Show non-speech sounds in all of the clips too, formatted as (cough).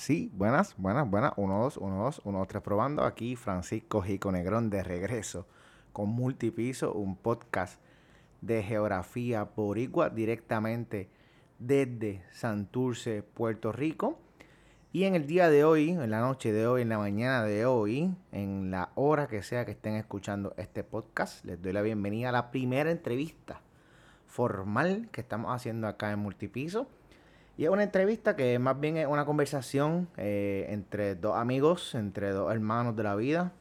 Sí, buenas, buenas, buenas. 1, 2, 1, 2, 1, 2, 3 probando. Aquí Francisco Jico Negrón de regreso con Multipiso, un podcast de geografía boricua directamente desde Santurce, Puerto Rico. Y en el día de hoy, en la noche de hoy, en la mañana de hoy, en la hora que sea que estén escuchando este podcast, les doy la bienvenida a la primera entrevista formal que estamos haciendo acá en Multipiso. Y es una entrevista que más bien es una conversación eh, entre dos amigos, entre dos hermanos de la vida.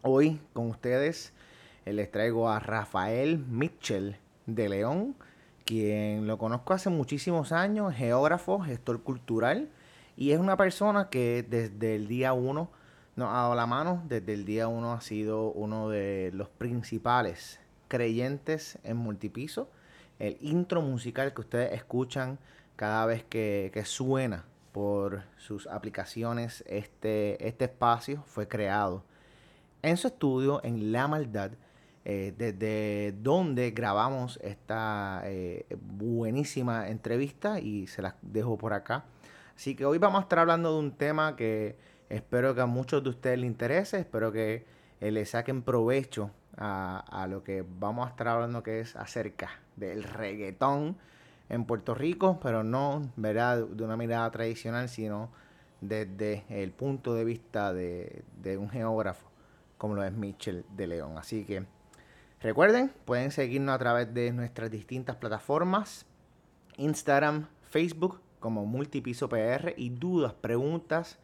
Hoy con ustedes eh, les traigo a Rafael Mitchell de León, quien lo conozco hace muchísimos años, geógrafo, gestor cultural, y es una persona que desde el día uno nos ha dado la mano, desde el día uno ha sido uno de los principales creyentes en multipiso. El intro musical que ustedes escuchan cada vez que, suena por sus aplicaciones, este, este espacio fue creado en su estudio en La Maldad, eh, desde donde grabamos esta eh, buenísima entrevista y se las dejo por acá. Así que hoy vamos a estar hablando de un tema que espero que a muchos de ustedes les interese, espero que eh, le saquen provecho a, a, lo que vamos a estar hablando que es acerca del reggaetón en Puerto Rico, pero no ¿verdad? de una mirada tradicional, sino desde el punto de vista de, un geógrafo como lo es Mitchell de León. Así que recuerden, pueden seguirnos a través de nuestras distintas plataformas, Instagram, Facebook como Multipiso PR y dudas, preguntas,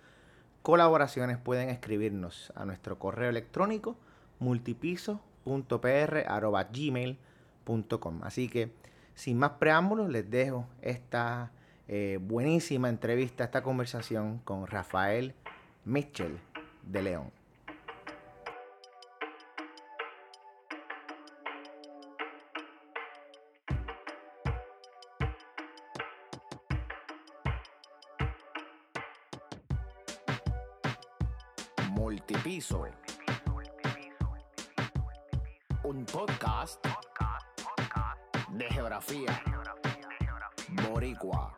colaboraciones pueden escribirnos a nuestro correo electrónico multipiso.pr.gmail.com. Así que sin más preámbulos, les dejo esta eh, buenísima entrevista, esta conversación con Rafael Mitchell de León. Geografía. Boricua.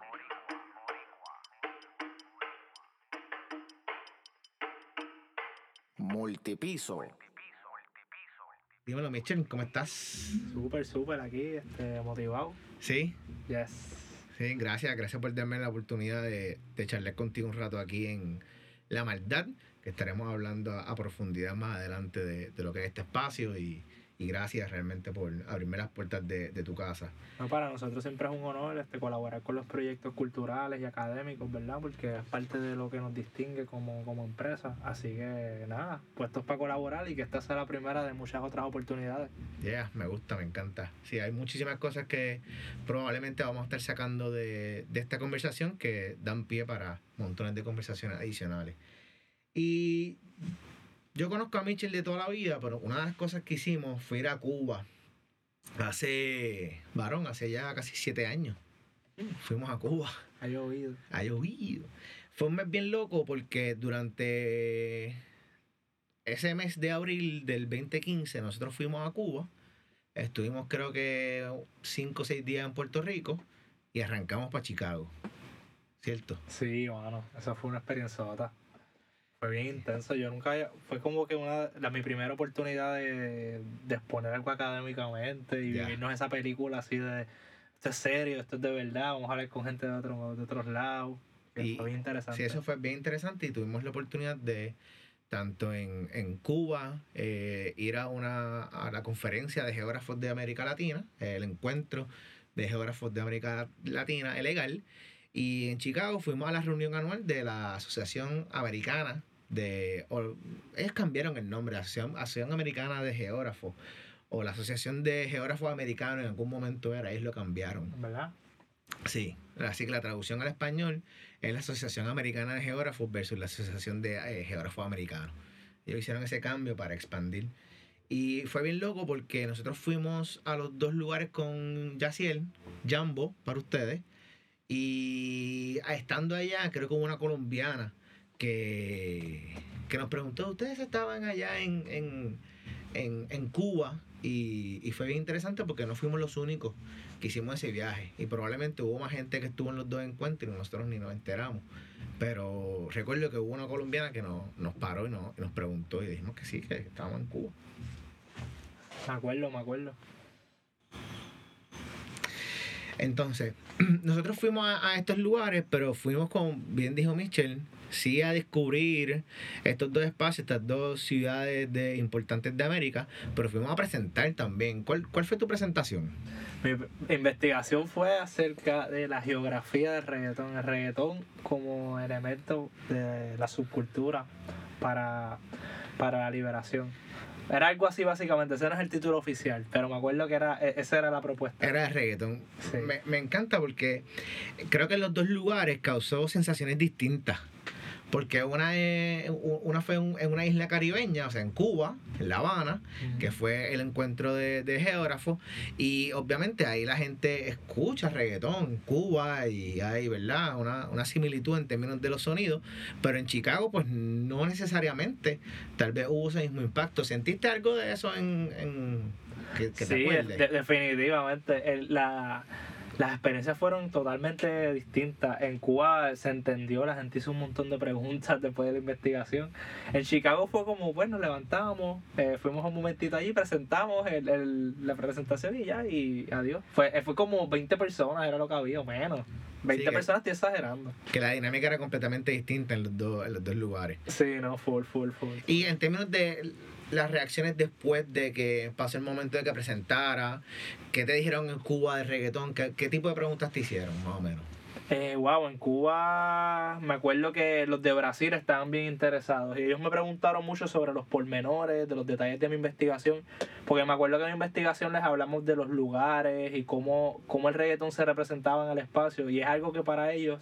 Multipiso. Dímelo, Michelle, ¿cómo estás? Súper, súper aquí, este, motivado. ¿Sí? Yes. Sí, gracias, gracias por darme la oportunidad de, de charlar contigo un rato aquí en La Maldad, que estaremos hablando a, profundidad más adelante de, de, lo que es este espacio y, y gracias realmente por abrirme las puertas de, tu casa. No, para nosotros siempre es un honor este, colaborar con los proyectos culturales y académicos, ¿verdad? Porque es parte de lo que nos distingue como, como empresa. Así que nada, puestos para colaborar y que esta sea la primera de muchas otras oportunidades. Ya, me gusta, me encanta. Sí, hay muchísimas cosas que probablemente vamos a estar sacando de, de esta conversación que dan pie para montones de conversaciones adicionales. Y yo conozco a Mitchell de toda la vida, pero una de las cosas que hicimos fue ir a Cuba hace, varón, hace ya casi siete años. Fuimos a Cuba. Ha llovido. Ha llovido. Fue un mes bien loco porque durante ese mes de abril del 2015 nosotros fuimos a Cuba. Estuvimos creo que cinco o seis días en Puerto Rico y arrancamos para Chicago. ¿Cierto? Sí, bueno, esa fue una experiencia fue bien intenso. Yo nunca. Fue como que una la, mi primera oportunidad de, de exponer algo académicamente y vivirnos esa película así de. Esto es serio, esto es de verdad, vamos a hablar con gente de, otro, de otros lados. Y, fue bien interesante. Sí, eso fue bien interesante y tuvimos la oportunidad de, tanto en, en Cuba, eh, ir a, una, a la conferencia de geógrafos de América Latina, el encuentro de geógrafos de América Latina, legal. Y en Chicago fuimos a la reunión anual de la Asociación Americana de. ellos cambiaron el nombre, Asociación, Asociación Americana de Geógrafos. O la Asociación de Geógrafos Americanos en algún momento era, ellos lo cambiaron. ¿Verdad? Sí, así que la traducción al español es la Asociación Americana de Geógrafos versus la Asociación de eh, Geógrafos Americanos. Ellos hicieron ese cambio para expandir. Y fue bien loco porque nosotros fuimos a los dos lugares con Yaciel, Jambo, para ustedes. Y estando allá, creo que una colombiana que, que nos preguntó, ¿ustedes estaban allá en, Cuba? Y, fue bien interesante porque no fuimos los únicos que hicimos ese viaje. Y probablemente hubo más gente que estuvo en los dos encuentros y nosotros ni nos enteramos. Pero recuerdo que hubo una colombiana que nos, nos paró y nos, nos preguntó y dijimos que sí, que estábamos en Cuba. Me acuerdo, me acuerdo. Entonces, (clears throat) nosotros fuimos a, estos lugares, pero fuimos con, bien dijo Michelle, sí a descubrir estos dos espacios, estas dos ciudades de, importantes de América, pero fuimos a presentar también. ¿Cuál, cuál fue tu presentación? Mi investigación fue acerca de la geografía del reggaetón, el reggaetón como elemento de la subcultura para, para la liberación. Era algo así básicamente, ese no es el título oficial, pero me acuerdo que era e, esa era la propuesta. Era el reggaeton. Me, me encanta porque creo que en los dos lugares causó sensaciones distintas. Porque una, una fue en una isla caribeña, o sea, en Cuba, en La Habana, que fue el encuentro de, de geógrafos. Y obviamente ahí la gente escucha reggaetón en Cuba y hay, ¿verdad? Una, una similitud en términos de los sonidos. Pero en Chicago, pues no necesariamente. Tal vez hubo ese mismo impacto. ¿Sentiste algo de eso en... en que, sí, definitivamente. la las experiencias fueron totalmente distintas. En Cuba se entendió, la gente hizo un montón de preguntas (laughs) después de la investigación. En Chicago fue como, bueno, levantamos, eh, fuimos un momentito allí, presentamos el, la presentación y ya, y adiós. Fue, fue como 20 personas, era lo que había, o menos. 20 personas, estoy exagerando. Que la dinámica era completamente distinta en los dos, en los dos lugares. Sí, no, full, full, full. Y en términos de las reacciones después de que pasó el momento de que presentara? ¿Qué te dijeron en Cuba de reggaetón? ¿Qué, qué tipo de preguntas te hicieron, más o menos? Eh, wow, en Cuba me acuerdo que los de Brasil estaban bien interesados y ellos me preguntaron mucho sobre los pormenores, de los detalles de mi investigación, porque me acuerdo que en mi investigación les hablamos de los lugares y cómo, cómo el reggaetón se representaba en el espacio y es algo que para ellos,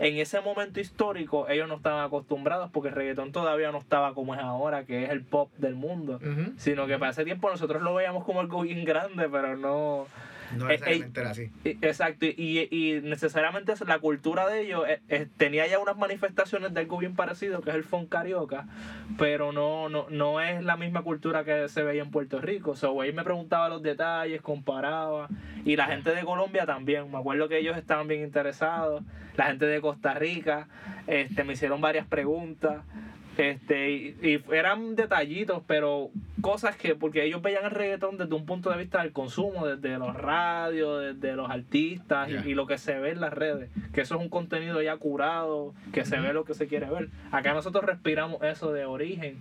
en ese momento histórico, ellos no estaban acostumbrados porque el reggaetón todavía no estaba como es ahora, que es el pop del mundo, sino que para ese tiempo nosotros lo veíamos como algo bien grande, pero no no eh, necesariamente era así. Exacto, y, y necesariamente la cultura de ellos eh, tenía ya unas manifestaciones de algo bien parecido, que es el funk carioca, pero no, no, no es la misma cultura que se veía en Puerto Rico. O sea, ahí me preguntaba los detalles, comparaba, y la gente de Colombia también, me acuerdo que ellos estaban bien interesados, la gente de Costa Rica, este, me hicieron varias preguntas. Este, y, eran detallitos, pero cosas que, porque ellos veían el reggaetón desde un punto de vista del consumo, desde los radios, desde los artistas y, lo que se ve en las redes, que eso es un contenido ya curado, que se ve lo que se quiere ver. Acá nosotros respiramos eso de origen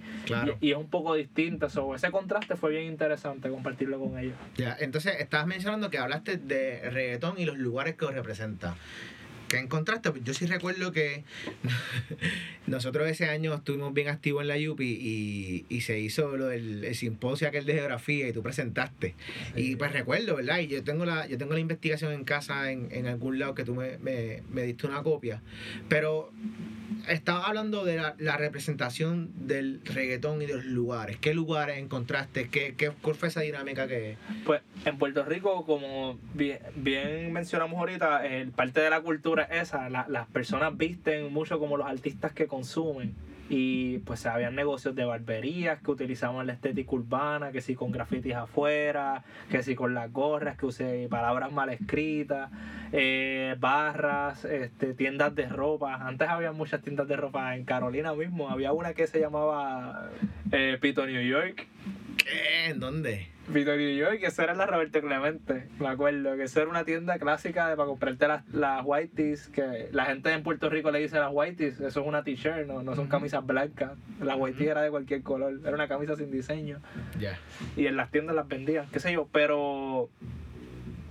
y, es un poco distinto. So, ese contraste fue bien interesante compartirlo con ellos. Ya, entonces estabas mencionando que hablaste de reggaetón y los lugares que os representa que encontraste? Pues yo sí recuerdo que (laughs) nosotros ese año estuvimos bien activos en la UPI y, se hizo lo del el simposio aquel de geografía y tú presentaste. Y pues recuerdo, ¿verdad? Y yo tengo la, yo tengo la investigación en casa en, en algún lado que tú me, me, me diste una copia. Pero estaba hablando de la, representación del reggaetón y de los lugares. ¿Qué lugares encontraste? ¿Qué, qué, ¿Cuál fue esa dinámica que...? Pues en Puerto Rico, como bien, bien mencionamos ahorita, el parte de la cultura es esa. las personas visten mucho como los artistas que consumen y pues habían negocios de barberías que utilizaban la estética urbana, que si con grafitis afuera, que si con las gorras, que usé palabras mal escritas, eh, barras, este, tiendas de ropa. Antes había muchas tiendas de ropa en Carolina mismo, había una que se llamaba eh, Pito New York. ¿Qué? ¿En dónde? Vito New York, que eso era la Roberto Clemente, me acuerdo, que eso era una tienda clásica de, para comprarte las, las whiteys, que la gente en Puerto Rico le dice las whiteys, eso es una t-shirt, no, no son camisas blancas, la whitey era de cualquier color, era una camisa sin diseño. Ya. Y en las tiendas las vendían, qué sé yo, pero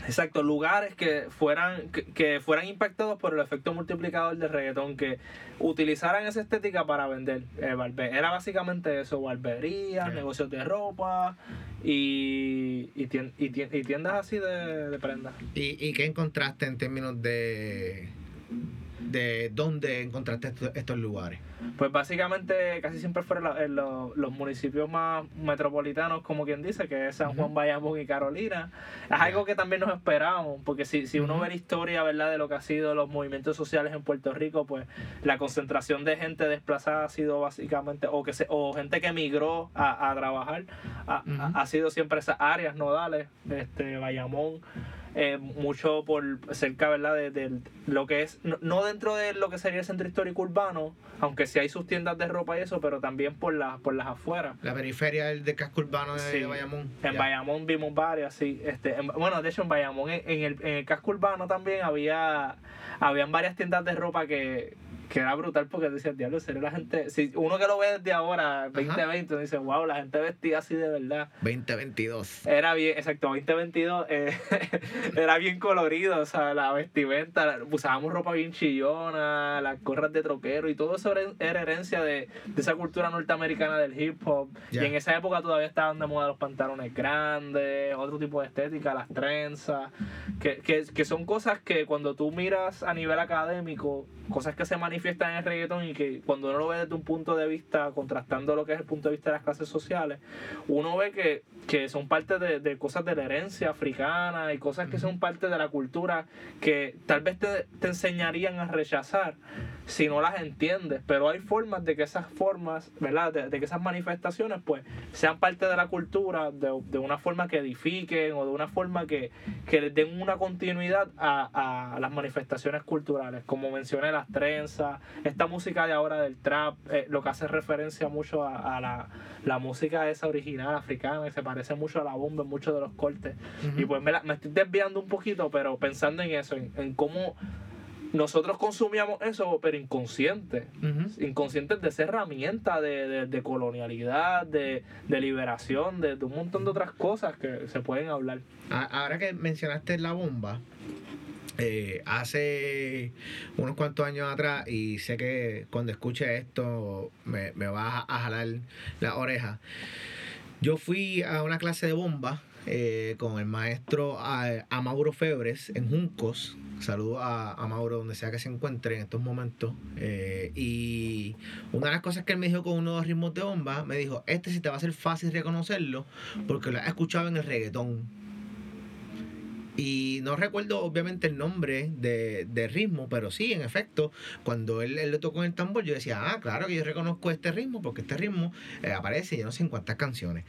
Exacto, lugares que fueran, que, fueran impactados por el efecto multiplicador del reggaetón, que utilizaran esa estética para vender. Eh, era básicamente eso, barberías, negocios de ropa y, y, tiendas así de, de prendas. ¿Y, ¿Y qué encontraste en términos de, de dónde encontraste estos lugares? Pues básicamente casi siempre fueron en los, municipios más metropolitanos, como quien dice, que es San Juan, Bayamón y Carolina. Es algo que también nos esperábamos, porque si, si uno ve la historia ¿verdad? de lo que ha sido los movimientos sociales en Puerto Rico, pues la concentración de gente desplazada ha sido básicamente, o que se, o gente que emigró a, trabajar, ha sido siempre esas áreas nodales, este Bayamón eh, mucho por cerca, ¿verdad? De, lo que es, no, dentro de lo que sería el centro histórico urbano, aunque sí hay sus tiendas de ropa y eso, pero también por, las por las afueras. La periferia del, casco urbano de, Bayamón. En Bayamón vimos varias, sí. Este, bueno, de hecho en Bayamón, en, el, en el casco urbano también había, habían varias tiendas de ropa que que era brutal porque decía, diablo, serio la gente. Si uno que lo ve desde ahora, 2020, dice, wow, la gente vestía así de verdad. 2022. Era bien, exacto, 2022 eh, (laughs) era bien colorido, o sea, la vestimenta, usábamos ropa bien chillona, las gorras de troquero y todo eso era herencia de, de esa cultura norteamericana del hip hop. Y en esa época todavía estaban de moda los pantalones grandes, otro tipo de estética, las trenzas, que, que, que son cosas que cuando tú miras a nivel académico, cosas que se manifiestan en el reggaetón y que cuando uno lo ve desde un punto de vista, contrastando lo que es el punto de vista de las clases sociales, uno ve que, que son parte de, de, cosas de la herencia africana y cosas que son parte de la cultura que tal vez te, te enseñarían a rechazar si no las entiendes, pero hay formas de que esas formas, ¿verdad? De, que esas manifestaciones pues sean parte de la cultura de, de, una forma que edifiquen o de una forma que, que les den una continuidad a, a las manifestaciones culturales, como mencioné las trenzas, esta música de ahora del trap, eh, lo que hace referencia mucho a, la, la, música esa original africana, que se parece mucho a la bomba en muchos de los cortes. Y pues me, me, estoy desviando un poquito, pero pensando en eso, en, en cómo nosotros consumíamos eso, pero inconsciente. Inconscientes de esa herramienta de, colonialidad, de, liberación, de, un montón de otras cosas que se pueden hablar. Ahora que mencionaste la bomba, eh, hace unos cuantos años atrás, y sé que cuando escuche esto me, me va a jalar la oreja. Yo fui a una clase de bomba eh, con el maestro Amauro Febres en Juncos. Saludo a, a, Mauro donde sea que se encuentre en estos momentos. Eh, y una de las cosas que él me dijo con uno de los ritmos de bomba, me dijo, este sí te va a ser fácil reconocerlo porque lo has escuchado en el reggaetón. Y no recuerdo obviamente el nombre de, de ritmo, pero sí, en efecto, cuando él, él, le tocó el tambor, yo decía, ah, claro que yo reconozco este ritmo, porque este ritmo eh, aparece ya no sé en cuántas canciones.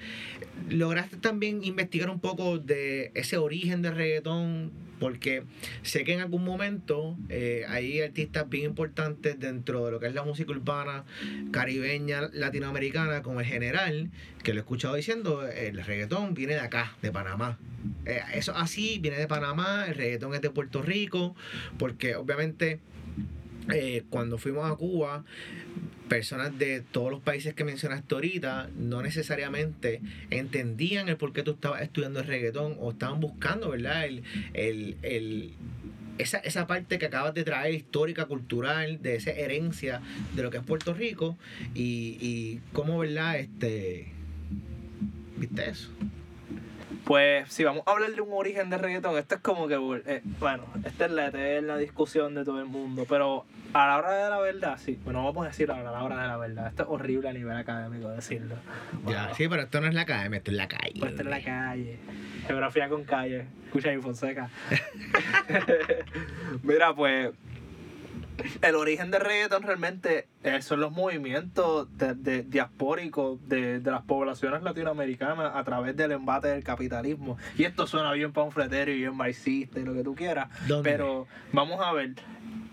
¿Lograste también investigar un poco de ese origen del reggaetón? Porque sé que en algún momento eh, hay artistas bien importantes dentro de lo que es la música urbana, caribeña, latinoamericana, como el general, que lo he escuchado diciendo, el reggaetón viene de acá, de Panamá. Eh, eso así viene de Panamá, el reggaetón es de Puerto Rico, porque obviamente eh, cuando fuimos a Cuba, personas de todos los países que mencionaste ahorita no necesariamente entendían el por qué tú estabas estudiando el reggaetón o estaban buscando, ¿verdad? El, el, el, esa, esa parte que acabas de traer, histórica, cultural, de esa herencia de lo que es Puerto Rico y, y cómo, ¿verdad? Este, ¿Viste eso? Pues si vamos a hablar de un origen de reggaetón, esto es como que, eh, bueno, esta es la discusión de todo el mundo, pero a la hora de la verdad, sí, bueno, vamos a decir a la hora de la verdad, esto es horrible a nivel académico decirlo. ya, sí, pero esto no es la academia, esto es la calle. Pues esto es la calle, geografía con calle, escucha mi Fonseca. (laughs) (laughs) Mira, pues el origen del reggaeton realmente son los movimientos de, diaspóricos de, las poblaciones latinoamericanas a través del embate del capitalismo. Y esto suena bien panfletero y bien marxista y lo que tú quieras. Pero vamos a ver.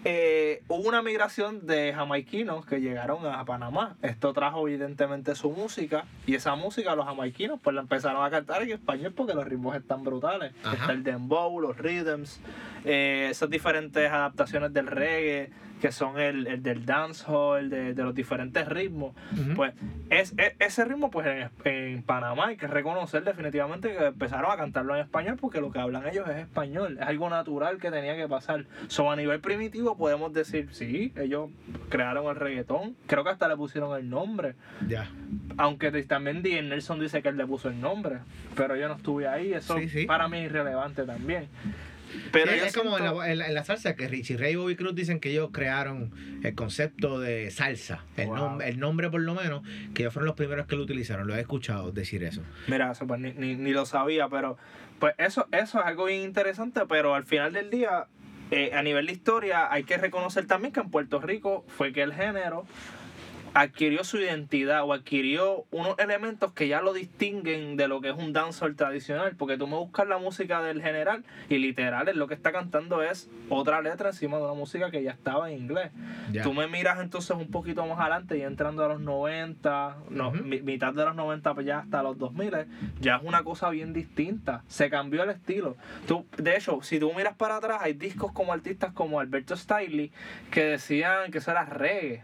Eh, hubo una migración de jamaiquinos que llegaron a Panamá. Esto trajo evidentemente su música y esa música los jamaiquinos pues la empezaron a cantar en español porque los ritmos están brutales. Está el dembow, los rhythms, eh, esas diferentes adaptaciones del reggae que son el, el del dancehall, de, de los diferentes ritmos. Pues es, ese ritmo, pues en, en, Panamá hay que reconocer definitivamente que empezaron a cantarlo en español porque lo que hablan ellos es español. Es algo natural que tenía que pasar. So, a nivel primitivo podemos decir, sí, ellos crearon el reggaetón. Creo que hasta le pusieron el nombre. Ya. Aunque también D. Nelson dice que él le puso el nombre. Pero yo no estuve ahí. Eso para mí es irrelevante también. Pero es como en la, salsa, que Richie Ray y Bobby Cruz dicen que ellos crearon el concepto de salsa. El, el nombre, por lo menos, que ellos fueron los primeros que lo utilizaron. Lo he escuchado decir eso. Mira, eso pues, ni, ni, lo sabía, pero pues eso, eso es algo bien interesante, pero al final del día, eh, a nivel de historia, hay que reconocer también que en Puerto Rico fue que el género adquirió su identidad o adquirió unos elementos que ya lo distinguen de lo que es un dancehall tradicional. Porque tú me buscas la música del general y literal es lo que está cantando es otra letra encima de una música que ya estaba en inglés. Tú me miras entonces un poquito más adelante y entrando a los 90, no, mitad de los 90 pues ya hasta los 2000, ya es una cosa bien distinta. Se cambió el estilo. Tú, de hecho, si tú miras para atrás, hay discos como artistas como Alberto Stiley que decían que eso era reggae.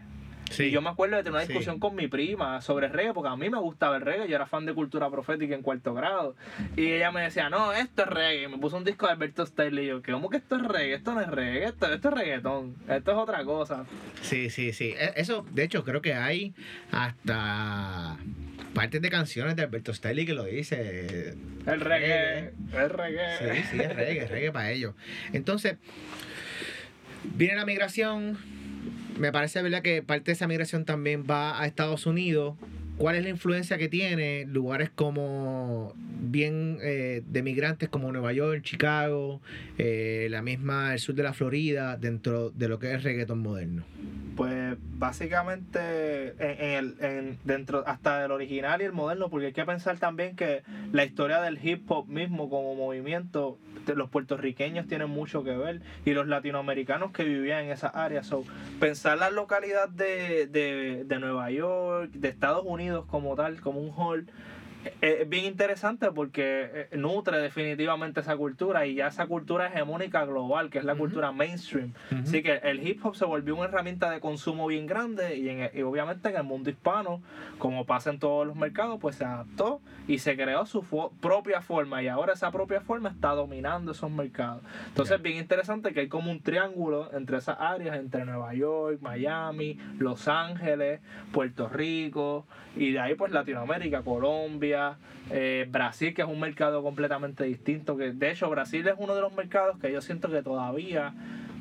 Y yo me acuerdo de tener una discusión con mi prima sobre reggae, porque a mí me gustaba el reggae, yo era fan de cultura profética en cuarto grado. Y ella me decía, no, esto es reggae. Y me puso un disco de Alberto Style y yo, ¿cómo que esto es reggae? Esto no es reggae, esto, esto es reggaetón, esto es otra cosa. Sí, sí, sí. E, eso, de hecho, creo que hay hasta partes de canciones de Alberto Stelly que lo dice. El reggae, el reggae. Sí, sí, es reggae, es reggae para ellos. Entonces, viene la migración me parece verdad que parte de esa migración también va a Estados Unidos. ¿Cuál es la influencia que tiene lugares como bien eh, de migrantes como Nueva York, Chicago, eh, la misma el sur de la Florida dentro de lo que es reggaeton moderno? Pues básicamente en, el, en, dentro hasta del original y el moderno, porque hay que pensar también que la historia del hip hop mismo como movimiento, los puertorriqueños tienen mucho que ver y los latinoamericanos que vivían en esa área. So, pensar la localidad de, de, de Nueva York, de Estados Unidos como tal, como un hall, es bien interesante porque eh, nutre definitivamente esa cultura y ya esa cultura hegemónica global, que es la cultura mainstream. Así que el hip hop se volvió una herramienta de consumo bien grande y, en, y obviamente en el mundo hispano, como pasa en todos los mercados, pues se adaptó y se creó su propia forma y ahora esa propia forma está dominando esos mercados. Entonces es bien interesante que hay como un triángulo entre esas áreas, entre Nueva York, Miami, Los Ángeles, Puerto Rico y de ahí pues Latinoamérica, Colombia, eh, Brasil, que es un mercado completamente distinto. Que de hecho, Brasil es uno de los mercados que yo siento que todavía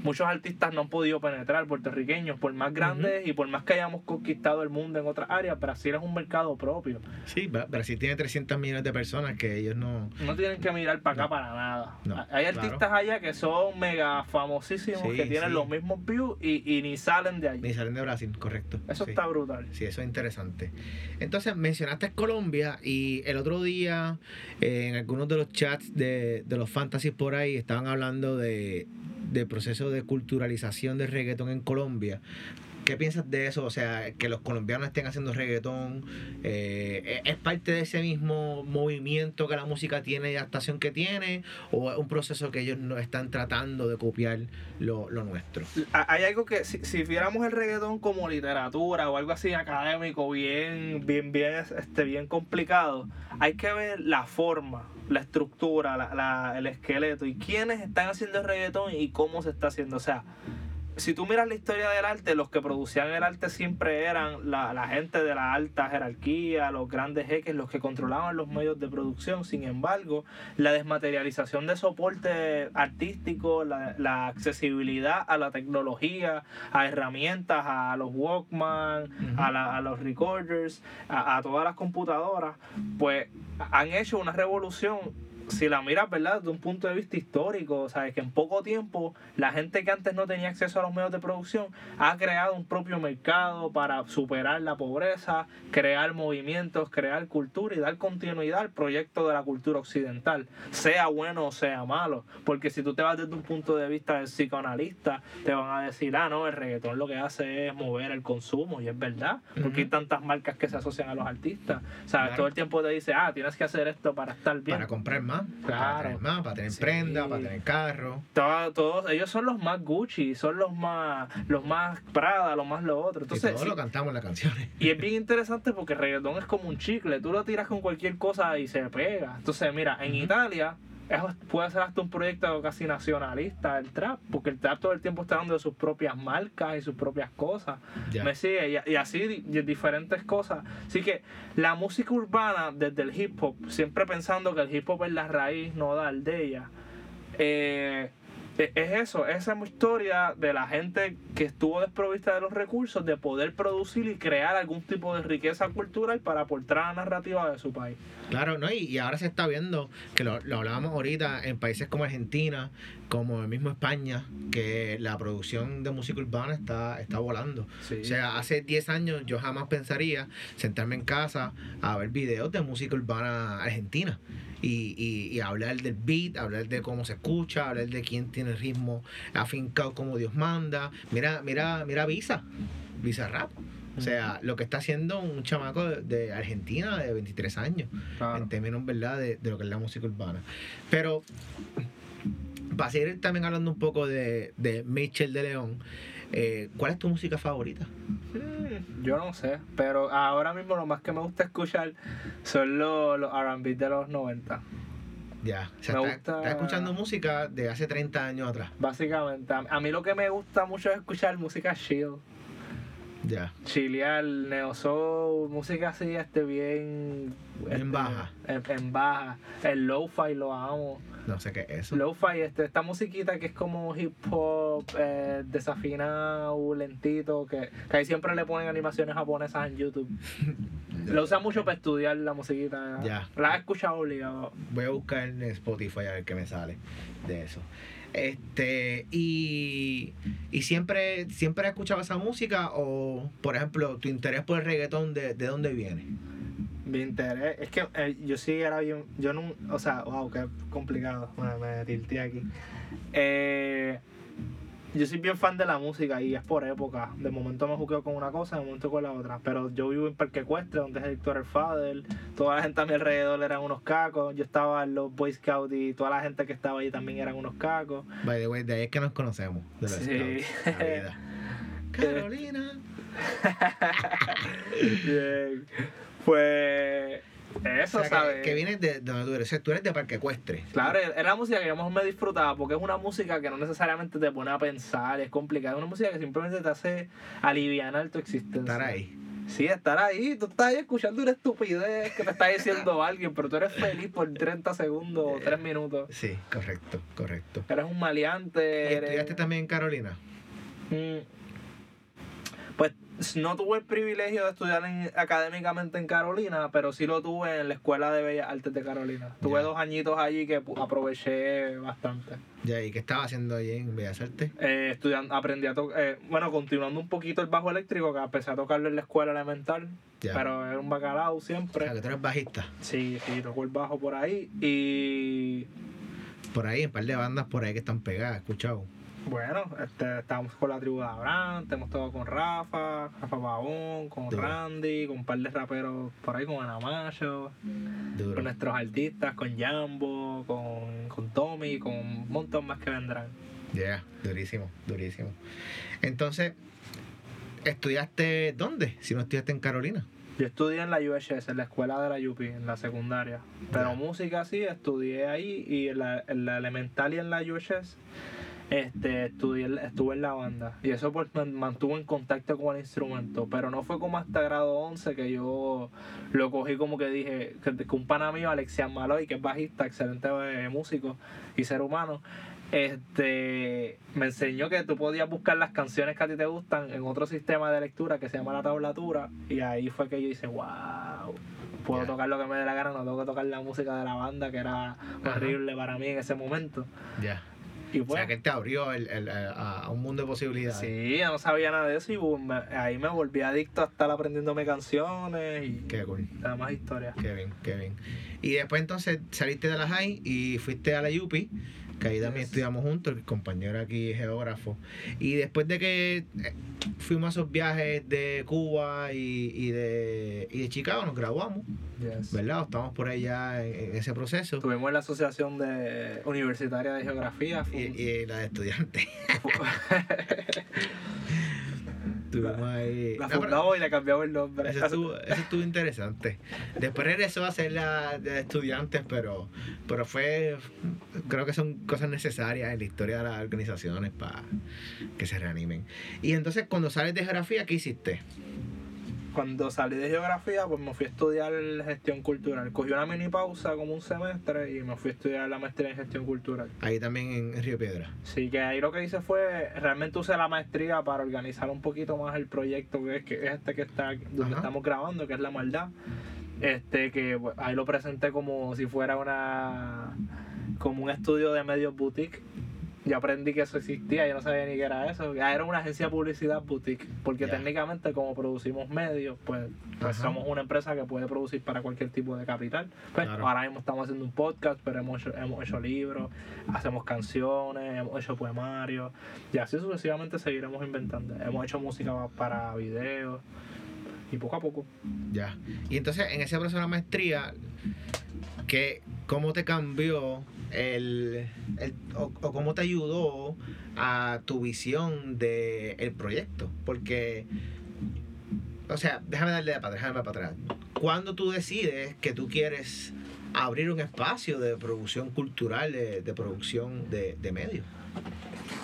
muchos artistas no han podido penetrar, puertorriqueños, por más grandes y por más que hayamos conquistado el mundo en otras áreas, Brasil es un mercado propio. Sí, Brasil tiene 300 millones de personas que ellos no... No tienen que mirar para acá para nada. Hay artistas allá que son mega famosísimos, que tienen los mismos views y, ni salen de ahí. Ni salen de Brasil, correcto. Eso está brutal. Sí, eso es interesante. Entonces, mencionaste Colombia y el otro día en algunos de los chats de, de los fantasies por ahí estaban hablando de del proceso de culturalización del reggaetón en Colombia. ¿Qué piensas de eso? O sea, que los colombianos estén haciendo reggaetón, eh, ¿es parte de ese mismo movimiento que la música tiene y adaptación que tiene? ¿O es un proceso que ellos no están tratando de copiar lo, nuestro? Hay algo que, si, si, viéramos el reggaetón como literatura o algo así académico, bien, bien, bien, este, bien complicado, hay que ver la forma la estructura, la, el esqueleto y quiénes están haciendo el reggaetón y cómo se está haciendo. O sea, si tú miras la historia del arte, los que producían el arte siempre eran la, gente de la alta jerarquía, los grandes jeques, los que controlaban los medios de producción. Sin embargo, la desmaterialización de soporte artístico, la, accesibilidad a la tecnología, a herramientas, a los Walkman, a, los recorders, a, a todas las computadoras, pues han hecho una revolución si la miras, ¿verdad? De un punto de vista histórico, sabes que en poco tiempo la gente que antes no tenía acceso a los medios de producción ha creado un propio mercado para superar la pobreza, crear movimientos, crear cultura y dar continuidad al proyecto de la cultura occidental, sea bueno o sea malo. Porque si tú te vas desde un punto de vista del psicoanalista, te van a decir, ah, no, el reggaetón lo que hace es mover el consumo, y es verdad, porque hay tantas marcas que se asocian a los artistas. ¿Sabes? Todo el tiempo te dice, ah, tienes que hacer esto para estar bien. Para comprar más para tener más, para tener prenda, para tener carro. todos, ellos son los más Gucci, son los más, los más Prada, los más lo otro. Entonces, y todos lo cantamos en las canciones. Y es bien interesante porque el reggaetón es como un chicle. Tú lo tiras con cualquier cosa y se pega. Entonces, mira, en Italia puede ser hasta un proyecto casi nacionalista el trap, porque el trap todo el tiempo está dando de sus propias marcas y sus propias cosas. Me sigue, y, así diferentes cosas. Así que la música urbana, desde el hip hop, siempre pensando que el hip hop es la raíz nodal de ella, eh, es eso, esa es mi historia de la gente que estuvo desprovista de los recursos de poder producir y crear algún tipo de riqueza cultural para aportar a la narrativa de su país. Claro, ¿no? Y, ahora se está viendo, que lo, lo, hablábamos ahorita, en países como Argentina, como el mismo España, que la producción de música urbana está, está volando. O sea, hace 10 años yo jamás pensaría sentarme en casa a ver videos de música urbana argentina y, y, hablar del beat, hablar de cómo se escucha, hablar de quién tiene el ritmo afincado como Dios manda. Mira, mira, mira Visa, Visa Rap. O sea, lo que está haciendo un chamaco de, Argentina de 23 años, en términos, ¿verdad?, de, lo que es la música urbana. Pero, para seguir también hablando un poco de, de Mitchell de León, eh, ¿cuál es tu música favorita? Yo no sé, pero ahora mismo lo más que me gusta escuchar son los, los RB de los 90. Ya, o sea, está, escuchando música de hace 30 años atrás. Básicamente, a, mí lo que me gusta mucho es escuchar música chill. Ya. Chileal, neo soul, música así, este bien. En este, baja. En, baja. El lo-fi lo amo. No sé qué es eso. Lo-fi, este, esta musiquita que es como hip hop, eh, desafinado, lentito, que, que ahí siempre le ponen animaciones japonesas en YouTube. (laughs) Lo usa mucho para estudiar la musiquita. Ya. La he escuchado obligado. Voy a buscar en Spotify a ver qué me sale de eso. Este, y, y siempre, siempre has escuchado esa música o, por ejemplo, tu interés por el reggaetón, ¿de, de dónde viene? Mi interés, es que eh, yo sí era bien, yo no, o sea, wow, qué complicado, me, me tilté aquí. Eh, yo soy bien fan de la música y es por época. De momento me juqueo con una cosa, de momento con la otra. Pero yo vivo en Parque Ecuestre, donde es El Fader. Toda la gente a mi alrededor eran unos cacos. Yo estaba en los Boy Scouts y toda la gente que estaba allí también eran unos cacos. By the way, de ahí es que nos conocemos. De los sí. (laughs) Carolina. (laughs) bien. Pues eso, ¿sabes? Que, viene de, donde tú eres. tú eres de Parque Ecuestre. Claro, es la música que yo más me disfrutaba porque es una música que no necesariamente te pone a pensar, es complicada. Es una música que simplemente te hace aliviar tu existencia. Estar ahí. Sí, estar ahí. Tú estás ahí escuchando una estupidez que te está diciendo (laughs) alguien, pero tú eres feliz por 30 segundos o 3 minutos. Sí, correcto, correcto. Eres un maleante. ¿Y estudiaste también en Carolina? Mm, no tuve el privilegio de estudiar académicamente en Carolina, pero sí lo tuve en la Escuela de Bellas Artes de Carolina. Tuve dos añitos allí que aproveché bastante. Ya, ¿y qué estaba haciendo allí en Bellas Artes? Eh, estudiando, aprendí a tocar, eh, bueno, continuando un poquito el bajo eléctrico, que empecé a tocarlo en la escuela elemental, pero era un bacalao siempre. O sea, que tú eres bajista. Sí, sí, tocó el bajo por ahí y... Por ahí, un par de bandas por ahí que están pegadas, escuchado. Bueno, este, estamos con la tribu de Abraham, hemos estado con Rafa, Rafa Pavón, con Randy, con un par de raperos por ahí, con Anamacho, con nuestros artistas, con Jambo, con, con Tommy, con un montón más que vendrán. Ya, yeah, durísimo, durísimo. Entonces, ¿estudiaste dónde? Si no estudiaste en Carolina. Yo estudié en la UHS, en la escuela de la UP, en la secundaria. Pero música sí, estudié ahí y en la, en la elemental y en la UHS este, estudié, estuve en la banda. Y eso pues me mantuvo en contacto con el instrumento, pero no fue como hasta grado 11 que yo lo cogí como que dije, que, un pana mío, Alexian Maloy, que es bajista, excelente eh, músico y ser humano, este me enseñó que tú podías buscar las canciones que a ti te gustan en otro sistema de lectura que se llama la tablatura y ahí fue que yo dije, wow, puedo tocar lo que me dé la gana, no tengo que tocar la música de la banda que era horrible para mí en ese momento. Ya o sea, que te abrió el, el, a, un mundo de posibilidades. Sí, yo no sabía nada de eso y ahí me volví adicto a estar aprendiéndome canciones y qué cool. más historias. Qué bien, qué bien. Y después entonces saliste de la high y fuiste a la UPI que ahí también estudiamos juntos, el compañero aquí es geógrafo. Y después de que eh, fuimos a esos viajes de Cuba y, de, y de Chicago, nos graduamos, ¿verdad? Estamos por allá en, en, ese proceso. Estuvimos en la Asociación de Universitaria de Geografía. Y, y, la de estudiantes. (laughs) (laughs) La fundamos y le cambiamos el nombre. Eso estuvo, interesante. Después regresó a ser la de estudiantes, pero, pero fue. Creo que son cosas necesarias en la historia de las organizaciones para que se reanimen. Y entonces, cuando sales de geografía, ¿qué hiciste? Cuando salí de geografía, pues me fui a estudiar gestión cultural. Cogí una mini pausa como un semestre y me fui a estudiar la maestría en gestión cultural. Ahí también en Río Piedra. Sí, que ahí lo que hice fue, realmente usé la maestría para organizar un poquito más el proyecto que es, que es este que está, donde estamos grabando, que es La Maldad. Este, que pues, ahí lo presenté como si fuera una, como un estudio de medios boutique yo aprendí que eso existía, yo no sabía ni qué era eso. Era una agencia de publicidad boutique, porque técnicamente como producimos medios, pues, pues somos una empresa que puede producir para cualquier tipo de capital. Pues ahora mismo estamos haciendo un podcast, pero hemos hecho, hemos hecho libros, hacemos canciones, hemos hecho poemarios, y así sucesivamente seguiremos inventando. Hemos hecho música para videos, y poco a poco. Ya. Y entonces en ese proceso de la maestría, ¿qué, ¿cómo te cambió el, o, cómo te ayudó a tu visión del el proyecto. Porque, o sea, déjame darle para atrás, déjame para atrás. Cuando tú decides que tú quieres abrir un espacio de producción cultural, de, producción de, de medios.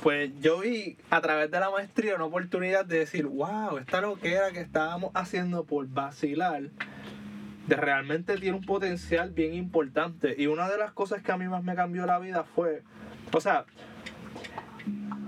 Pues yo vi a través de la maestría una oportunidad de decir, wow, esta lo que estábamos haciendo por vacilar de realmente tiene un potencial bien importante. Y una de las cosas que a mí más me cambió la vida fue, o sea,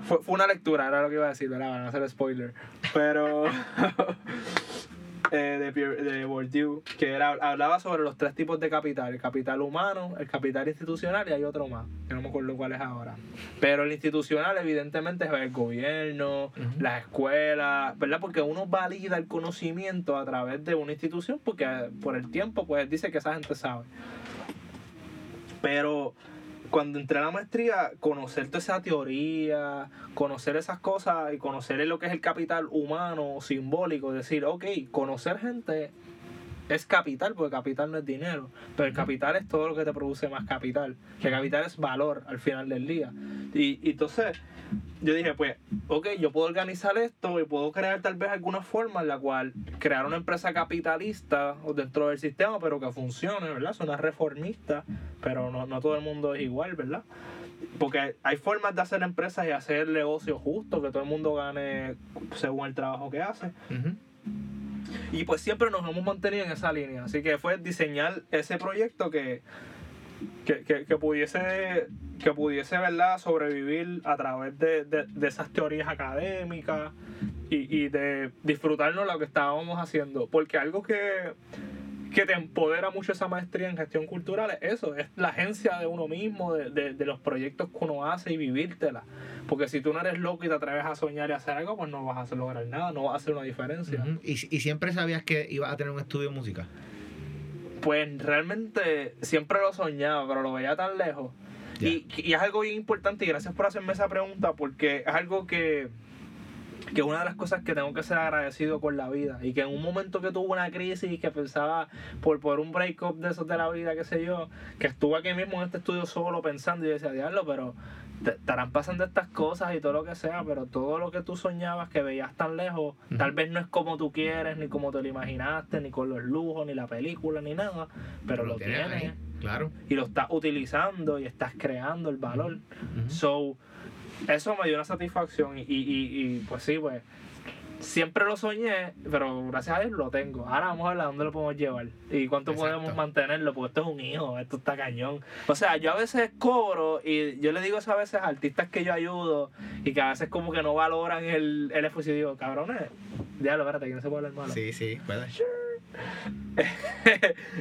fue, fue una lectura, era lo que iba a decir, ¿verdad? Hacer spoiler. Pero (laughs) Eh, de, de Bourdieu, que era, hablaba sobre los tres tipos de capital, el capital humano, el capital institucional y hay otro más, que no me acuerdo cuál es ahora. Pero el institucional evidentemente es el gobierno, las escuelas, ¿verdad? Porque uno valida el conocimiento a través de una institución porque por el tiempo pues dice que esa gente sabe. Pero cuando entré a la maestría, conocer toda esa teoría, conocer esas cosas y conocer lo que es el capital humano, simbólico, decir, ok, conocer gente es capital, porque capital no es dinero, pero el capital es todo lo que te produce más capital, que capital es valor al final del día. Y, y entonces yo dije, pues, ok, yo puedo organizar esto y puedo crear tal vez alguna forma en la cual crear una empresa capitalista dentro del sistema, pero que funcione, ¿verdad? Suena reformista, pero no, no todo el mundo es igual, ¿verdad? Porque hay formas de hacer empresas y hacer negocios justos, que todo el mundo gane según el trabajo que hace. Y pues siempre nos hemos mantenido en esa línea. Así que fue diseñar ese proyecto que, que, pudiese, que pudiese ¿verdad? sobrevivir a través de, esas teorías académicas y, y de disfrutarnos lo que estábamos haciendo. Porque algo que, que te empodera mucho esa maestría en gestión cultural es eso, es la agencia de uno mismo, de, los proyectos que uno hace y vivírtela. Porque si tú no eres loco y te atreves a soñar y hacer algo, pues no vas a lograr nada, no vas a hacer una diferencia. ¿Y, ¿Y siempre sabías que ibas a tener un estudio de música? Pues realmente siempre lo soñaba, pero lo veía tan lejos. Y, y, es algo bien importante y gracias por hacerme esa pregunta porque es algo que que una de las cosas que tengo que ser agradecido con la vida y que en un momento que tuve una crisis y que pensaba por, por un break-up de esos de la vida, qué sé yo, que estuve aquí mismo en este estudio solo pensando y decía, diablo, pero te estarán pasando estas cosas y todo lo que sea, pero todo lo que tú soñabas que veías tan lejos, tal vez no es como tú quieres, ni como te lo imaginaste, ni con los lujos, ni la película, ni nada, pero, lo, tienes. claro. Y lo estás utilizando y estás creando el valor. So, eso me dio una satisfacción y, y, y, pues sí, pues siempre lo soñé, pero gracias a Dios lo tengo. Ahora vamos a ver a dónde lo podemos llevar y cuánto podemos mantenerlo, porque esto es un hijo, esto está cañón. O sea, yo a veces cobro y yo le digo eso a veces a artistas que yo ayudo y que a veces como que no valoran el, el esfuerzo y digo, cabrones, diablo, espérate, que no se puede hablar malo. Sí, sí, puede. (laughs)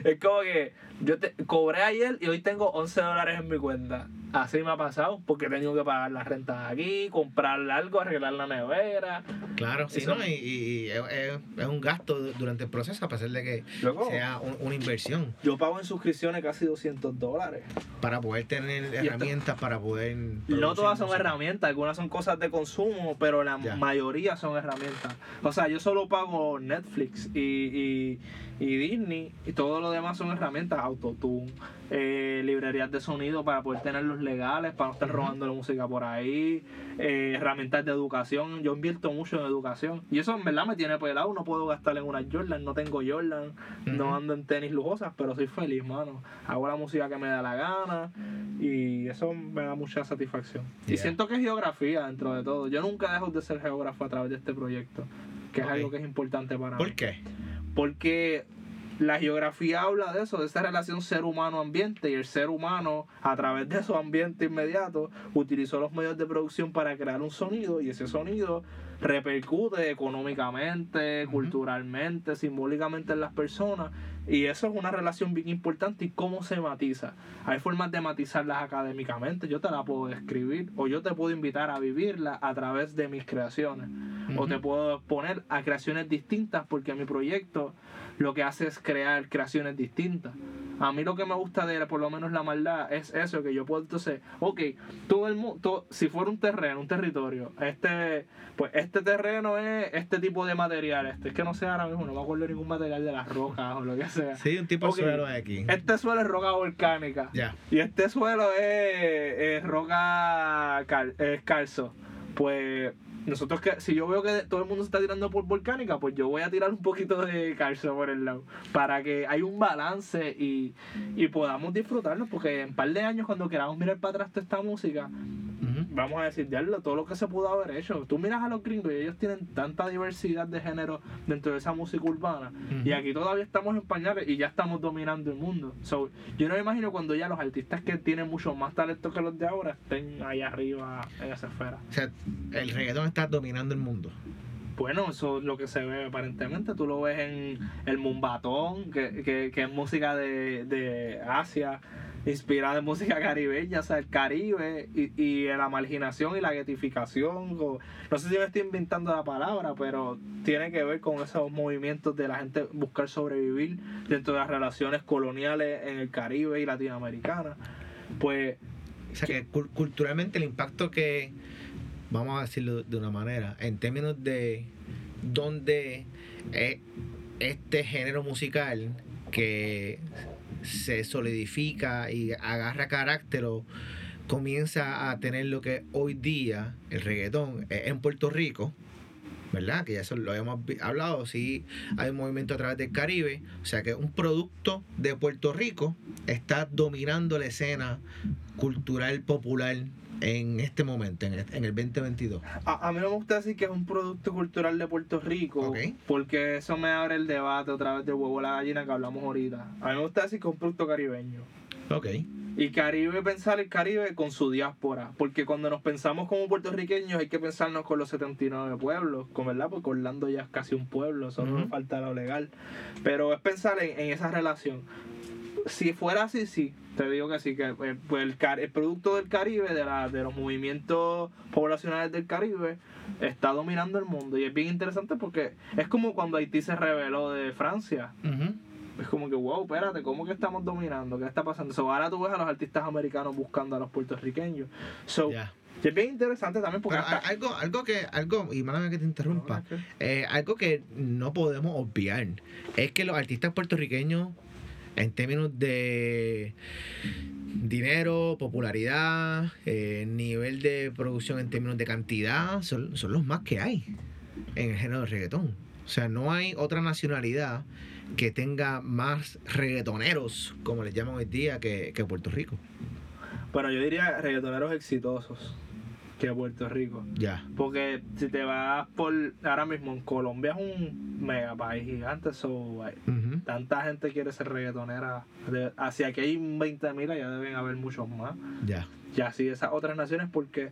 es como que yo te, cobré ayer y hoy tengo 11 dólares en mi cuenta. Así me ha pasado porque he tenido que pagar la renta aquí, comprar algo, arreglar la nevera. Claro, sí, ¿no? Y, es, un gasto durante el proceso a pesar de que sea una inversión. Yo pago en suscripciones casi 200 dólares. Para poder tener herramientas, para poder... No todas son herramientas, algunas son cosas de consumo, pero la mayoría son herramientas. O sea, yo solo pago Netflix y, y Disney y todo lo demás son herramientas, Autotune, eh, librerías de sonido para poder tenerlos legales, para no estar robando la música por ahí, eh, herramientas de educación. Yo invierto mucho en educación y eso en verdad me tiene pelado. No puedo gastar en una Jordan, no tengo Jordan, no ando en tenis lujosas, pero soy feliz, mano. Hago la música que me da la gana y eso me da mucha satisfacción. Y siento que es geografía dentro de todo. Yo nunca dejo de ser geógrafo a través de este proyecto, que es algo que es importante para mí. ¿Por qué? Porque la geografía habla de eso, de esa relación ser humano-ambiente y el ser humano a través de su ambiente inmediato utilizó los medios de producción para crear un sonido y ese sonido repercute económicamente, culturalmente, simbólicamente en las personas y eso es una relación bien importante y cómo se matiza. Hay formas de matizarlas académicamente, yo te la puedo describir o yo te puedo invitar a vivirla a través de mis creaciones. O te puedo poner a creaciones distintas porque mi proyecto lo que hace es crear creaciones distintas. A mí lo que me gusta de por lo menos la maldad es eso, que yo puedo entonces, ok, todo el mundo, si fuera un terreno, un territorio, este, pues este terreno es este tipo de material, este, es que no sé ahora mismo, no me acuerdo ningún material de las rocas o lo que sea. Sí, un tipo de suelo aquí. Este suelo es roca volcánica. Ya. Y este suelo es, roca cal, es calzo. Pues nosotros que si yo veo que todo el mundo se está tirando por volcánica, pues yo voy a tirar un poquito de calcio por el lado para que haya un balance y, y podamos disfrutarlo porque en un par de años cuando queramos mirar para atrás toda esta música vamos a decir, todo lo que se pudo haber hecho. Tú miras a los gringos y ellos tienen tanta diversidad de género dentro de esa música urbana. Y aquí todavía estamos en pañales y ya estamos dominando el mundo. So, yo no me imagino cuando ya los artistas que tienen mucho más talento que los de ahora estén ahí arriba en esa esfera. O sea, el reggaetón está dominando el mundo. Bueno, eso es lo que se ve aparentemente. Tú lo ves en el Mumbatón, que, que, que es música de, de Asia inspirada en música caribeña, o sea, el Caribe y, y la marginación y la getificación. no sé si me estoy inventando la palabra, pero tiene que ver con esos movimientos de la gente buscar sobrevivir dentro de las relaciones coloniales en el Caribe y latinoamericana. Pues. O sea, que culturalmente el impacto que, vamos a decirlo de una manera, en términos de donde eh, este género musical que se solidifica y agarra carácter o comienza a tener lo que hoy día el reggaetón en Puerto Rico, ¿verdad? Que ya eso lo habíamos hablado, sí hay un movimiento a través del Caribe, o sea que un producto de Puerto Rico está dominando la escena cultural popular en este momento, en el, 2022? A, mí no me gusta decir que es un producto cultural de Puerto Rico, porque eso me abre el debate otra vez del huevo a la gallina que hablamos ahorita. A mí me gusta decir que es un producto caribeño. Ok. Y Caribe, pensar el Caribe con su diáspora. Porque cuando nos pensamos como puertorriqueños, hay que pensarnos con los 79 pueblos, con verdad, porque Orlando ya es casi un pueblo, solo nos falta lo legal. Pero es pensar en, en esa relación si fuera así, sí, te digo que sí, que eh, pues, el, el, producto del Caribe, de, la, de los movimientos poblacionales del Caribe, está dominando el mundo. Y es bien interesante porque es como cuando Haití se rebeló de Francia. Es como que, wow, espérate, ¿cómo que estamos dominando? ¿Qué está pasando? ahora tú ves a los artistas americanos buscando a los puertorriqueños. So, es bien interesante también porque algo, algo que, algo, y mala que te interrumpa, eh, algo que no podemos obviar es que los artistas puertorriqueños en términos de dinero, popularidad, eh, nivel de producción en términos de cantidad, son, los más que hay en el género de reggaetón. O sea, no hay otra nacionalidad que tenga más reggaetoneros, como les llaman hoy día, que, que Puerto Rico. Bueno, yo diría reggaetoneros exitosos que Puerto Rico. Ya. Porque si te vas por ahora mismo en Colombia es un mega país gigante, so, tanta gente quiere ser reggaetonera. hacia aquí hay 20 mil, ya deben haber muchos más. Ya. Ya así esas otras naciones porque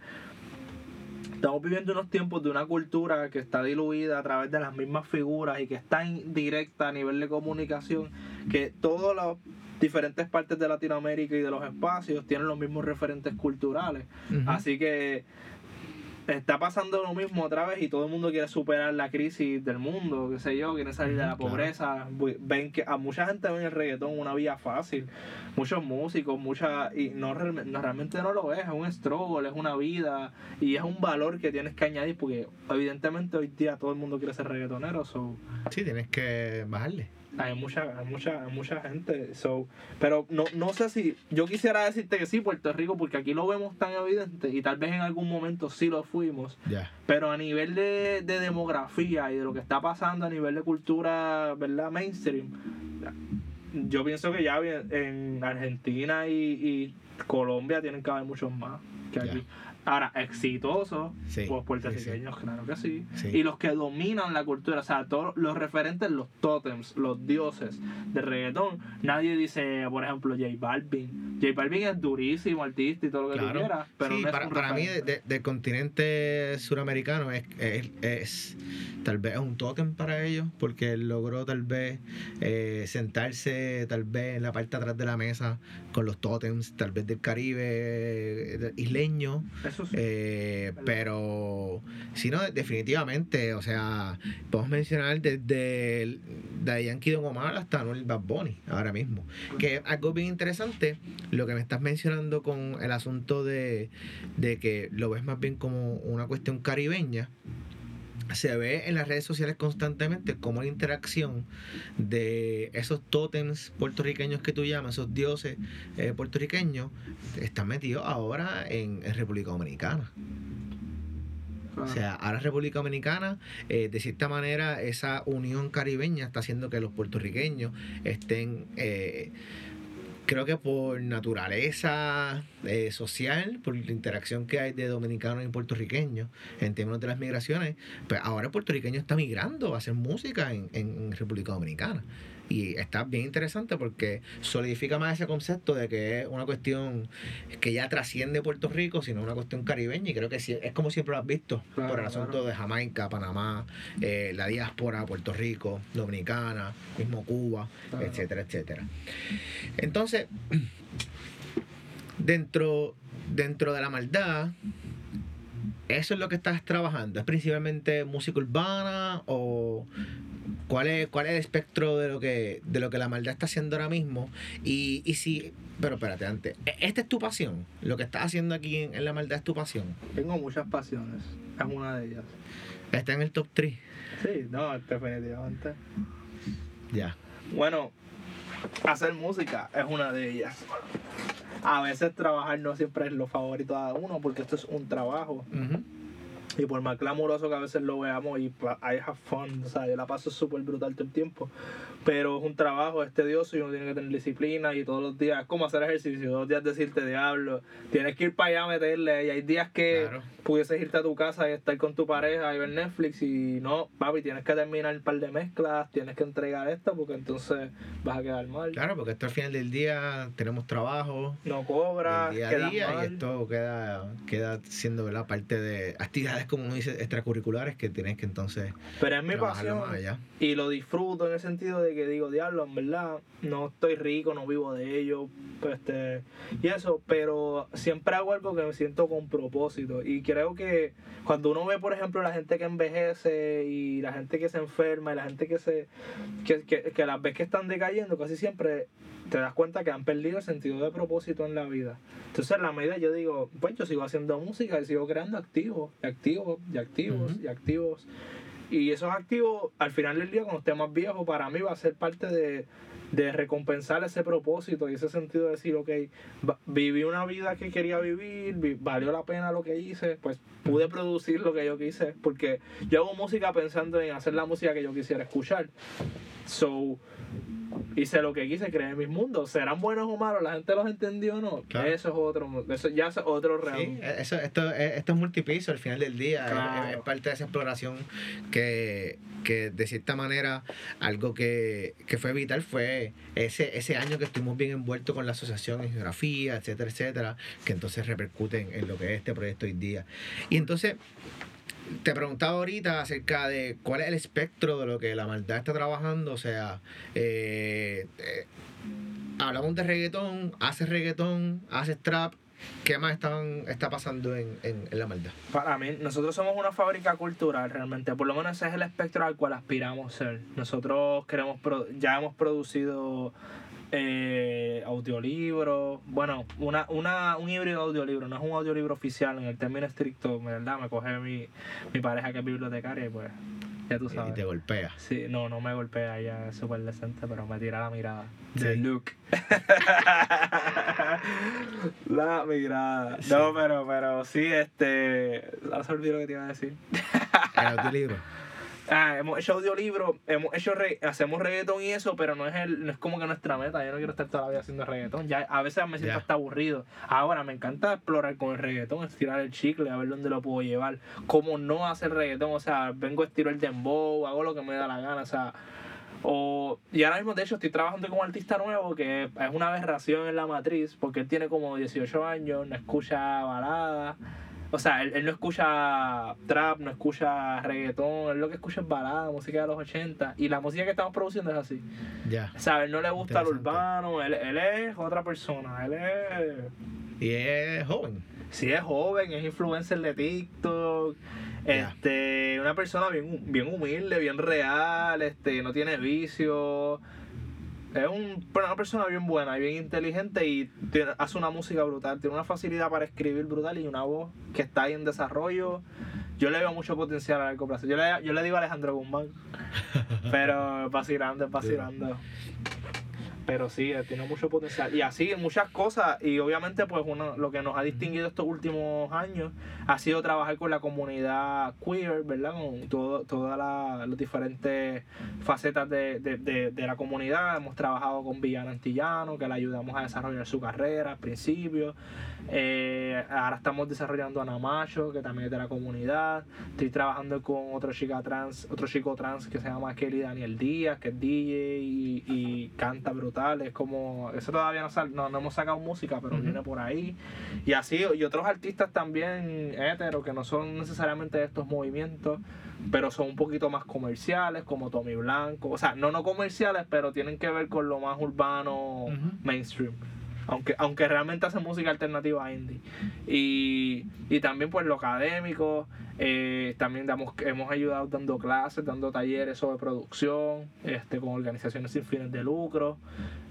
estamos viviendo unos tiempos de una cultura que está diluida a través de las mismas figuras y que está indirecta a nivel de comunicación, que todas las diferentes partes de Latinoamérica y de los espacios tienen los mismos referentes culturales. Así que está pasando lo mismo otra vez y todo el mundo quiere superar la crisis del mundo, qué sé yo, quiere salir de la pobreza. Ven que a mucha gente ven el reggaetón una vía fácil, muchos músicos, mucha y no, realmente no lo es, es un struggle, es una vida y es un valor que tienes que añadir porque evidentemente hoy día todo el mundo quiere ser reggaetonero. So. Sí, tienes que bajarle hay mucha, hay mucha, mucha gente. So, pero no, no sé si. Yo quisiera decirte que sí, Puerto Rico, porque aquí lo vemos tan evidente y tal vez en algún momento sí lo fuimos. Pero a nivel de, demografía y de lo que está pasando a nivel de cultura, ¿verdad? Mainstream. Yo pienso que ya en Argentina y, Colombia tienen que haber muchos más que aquí. Ahora, exitosos, Sí, pues sí, puertorriqueños, claro que sí. Y los que dominan la cultura, o sea, todos los referentes, los tótems, los dioses de reggaetón. Nadie dice, por ejemplo, J Balvin. J Balvin es durísimo, artista y todo lo que tú Claro. quieras, pero Sí, no es para, un para mí, referente. de- de- del continente suramericano, es, es, es- tal vez es un tótem para ellos, porque él logró tal vez eh, sentarse tal vez en la parte de atrás de la mesa con los tótems, tal vez del Caribe eh, isleño. Eso sí. Eh, pero si no, definitivamente, o sea, podemos mencionar desde el, de Yankee Don Omar hasta Anuel Bad Bunny ahora mismo. Que es algo bien interesante, lo que me estás mencionando con el asunto de, de que lo ves más bien como una cuestión caribeña. Se ve en las redes sociales constantemente como la interacción de esos tótems puertorriqueños que tú llamas, esos dioses eh, puertorriqueños, están metidos ahora en, en República Dominicana. O sea, ahora República Dominicana, eh, de cierta manera, esa unión caribeña está haciendo que los puertorriqueños estén, eh, creo que por naturaleza eh, social, por la interacción que hay de dominicanos y puertorriqueños en términos de las migraciones, pues ahora el puertorriqueño está migrando a hacer música en, en República Dominicana. Y está bien interesante porque solidifica más ese concepto de que es una cuestión que ya trasciende Puerto Rico, sino una cuestión caribeña. Y creo que sí, es como siempre lo has visto, Claro, por el asunto claro. de Jamaica, Panamá, eh, la diáspora, Puerto Rico, Dominicana, mismo Cuba, Claro. etcétera, etcétera. Entonces, dentro, dentro de la maldad, ¿eso es lo que estás trabajando? ¿Es principalmente música urbana o cuál es, cuál es el espectro de lo que, de lo que la maldad está haciendo ahora mismo? Y, y si, pero espérate, antes, ¿e- ¿esta es tu pasión? ¿Lo que estás haciendo aquí en, en la maldad es tu pasión? Tengo muchas pasiones. Es una de ellas. ¿Está en el top 3? Sí, no, definitivamente. Ya. Bueno, hacer música es una de ellas. A veces trabajar no siempre es lo favorito de uno porque esto es un trabajo. Ujú. Y por más glamuroso que a veces lo veamos y I have fun, o sea, yo la paso súper brutal todo el tiempo. Pero es un trabajo, es tedioso y uno tiene que tener disciplina y todos los días, es como hacer ejercicio, todos los días decirte diablo, tienes que ir para allá a meterle y hay días que Claro. pudieses irte a tu casa y estar con tu pareja y ver Netflix y no, papi, tienes que terminar un par de mezclas, tienes que entregar esto porque entonces vas a quedar mal. Claro, porque esto al final del día tenemos trabajo, No cobras, día a día mal. y esto queda, queda siendo ¿verdad? parte de actividades como uno dice extracurriculares que tienes que entonces Pero es mi pasión. allá. Y lo disfruto en el sentido de que digo, diablo, en verdad, no estoy rico, no vivo de ello, pues, este, y eso, pero siempre hago algo que me siento con propósito. Y creo que cuando uno ve, por ejemplo, la gente que envejece y la gente que se enferma y la gente que se, que, que, que las ves que están decayendo, casi siempre te das cuenta que han perdido el sentido de propósito en la vida. Entonces, en la medida yo digo, pues yo sigo haciendo música y sigo creando activos, y activos, y activos, Ujú. y activos. Y esos activos, al final del día, cuando esté más viejo, para mí va a ser parte de, de recompensar ese propósito y ese sentido de decir, ok, viví una vida que quería vivir, vi- valió la pena lo que hice, pues pude producir lo que yo quise, porque yo hago música pensando en hacer la música que yo quisiera escuchar. So, hice lo que quise, creé mis mundos. ¿Serán buenos o malos? ¿La gente los entendió o no? Claro. Eso es otro, eso ya es otro real. Sí, eso, esto, es- esto es multipiso al final del día. es- Claro. Es, parte de esa exploración que, que de cierta manera algo que, que fue vital fue ese, ese año que estuvimos bien envueltos con la asociación en geografía, etcétera, etcétera, que entonces repercuten en lo que es este proyecto hoy día. Y entonces te preguntaba ahorita acerca de cuál es el espectro de lo que la maldad está trabajando, o sea, eh, eh, hablamos de reggaetón, haces reggaetón, haces trap, ¿qué más estaban, está pasando en, en, en la maldad? Para mí, nosotros somos una fábrica cultural realmente, por lo menos ese es el espectro al cual aspiramos ser. Nosotros queremos, ya hemos producido eh, audiolibros, bueno, una, una, un híbrido de audiolibro, no es un audiolibro oficial en el término estricto, ¿verdad? Me coge mi, mi pareja que es bibliotecaria y pues, ya tú Y sabes. te golpea. Sí, no, no me golpea, ella es súper decente, pero me tira la mirada. Sí. De Luke. (laughs) la mirada. Sí. No, pero, pero sí, este. No se olvidó lo que te iba a decir. El audiolibro. (laughs) Ah, hemos hecho audiolibros, hemos hecho re hacemos reggaetón y eso, pero no es el, no es como que nuestra meta. Yo no quiero estar toda la vida haciendo reggaetón. Ya a veces me siento hasta aburrido. Ahora me encanta explorar con el reggaetón, estirar el chicle, a ver dónde lo puedo llevar. Cómo no hacer reggaetón, o sea, vengo estiro el dembow, hago lo que me da la gana, o sea. O, y ahora mismo, de hecho, estoy trabajando con un artista nuevo que es una aberración en la matriz, porque él tiene como 18 años, no escucha baladas o sea, él, no escucha trap, no escucha reggaetón, él lo que escucha es balada, música de los 80. Y la música que estamos produciendo es así. Ya. O sea, él no le gusta el urbano, él, él es otra persona, él es... Y es joven. Sí, es joven, es influencer de TikTok. Este, una persona bien, bien humilde, bien real, este, no tiene vicio es un, una persona bien buena y bien inteligente y hace una música brutal, tiene una facilidad para escribir brutal y una voz que está ahí en desarrollo. Yo le veo mucho potencial a largo plazo. Yo le, yo le digo a Alejandro Guzmán, (laughs) pero vacilando, vacilando. Pero sí, eh, tiene mucho potencial. Y así, muchas cosas. Y obviamente, pues uno, lo que nos ha distinguido estos últimos años ha sido trabajar con la comunidad queer, ¿verdad? Con todas las diferentes facetas de, de, de, la comunidad. Hemos trabajado con Villana Antillano, que le ayudamos a desarrollar su carrera al principio. Eh, ahora estamos desarrollando a Namacho, que también es de la comunidad. Estoy trabajando con otro chica trans, otro chico trans que se llama Kelly Daniel Díaz, que es DJ y, y canta brutal. Es como, eso todavía no, no, hemos sacado música, pero viene por ahí. Y así, y otros artistas también héteros que no son necesariamente de estos movimientos pero son un poquito más comerciales, como Tommy Blanco. O sea, no no comerciales, pero tienen que ver con lo más urbano mainstream aunque, aunque realmente hace música alternativa indie. Y, y también pues lo académico, eh, también damos, hemos ayudado dando clases, dando talleres sobre producción, este, con organizaciones sin fines de lucro.